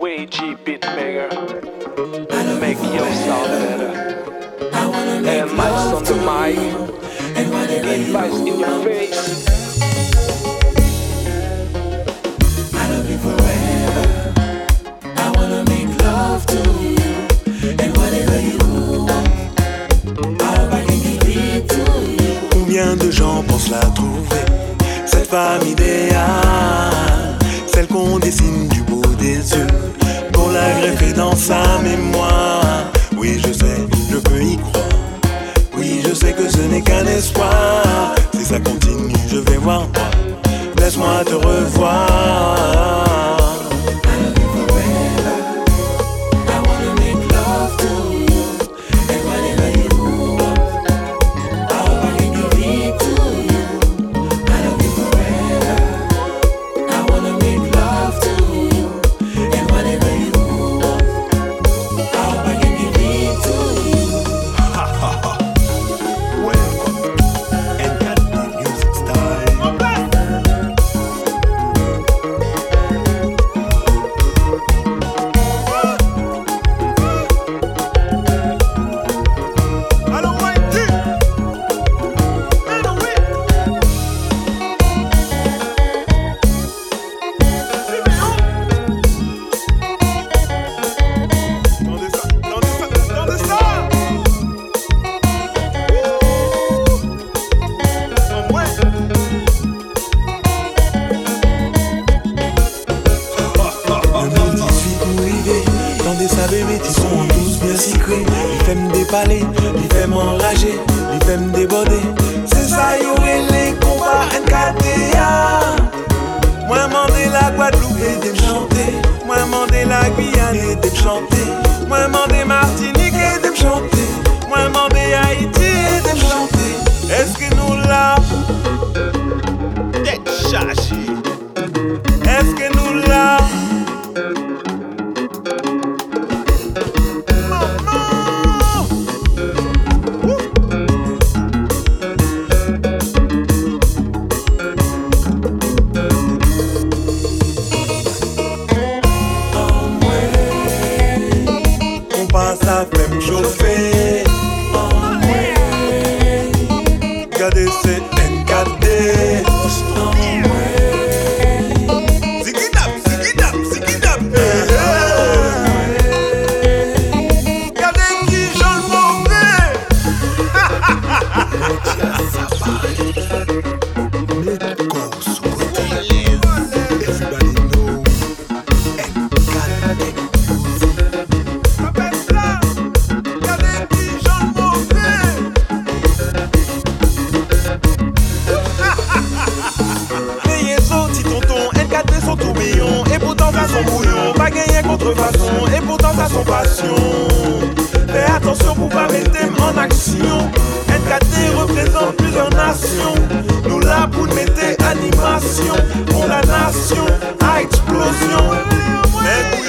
Wagey beat maker. Make your sound better. I wanna make and on the. And in your face. Love. I wanna make love to you. And whatever you want. To. Combien de gens pensent la trouver? Cette femme idéale? Si ça continue, je vais voir. Laisse-moi te revoir. de sa bebe Ti son an douz bien sikre Li fem depale, li fem enraje Li fem debode Se sa yo rele kompa NKTA sit et pourtant ça son passion. Fais attention pour pas mettre en action. NKT représente plusieurs nations. Nous là pour mettre animation pour la nation à explosion. Mais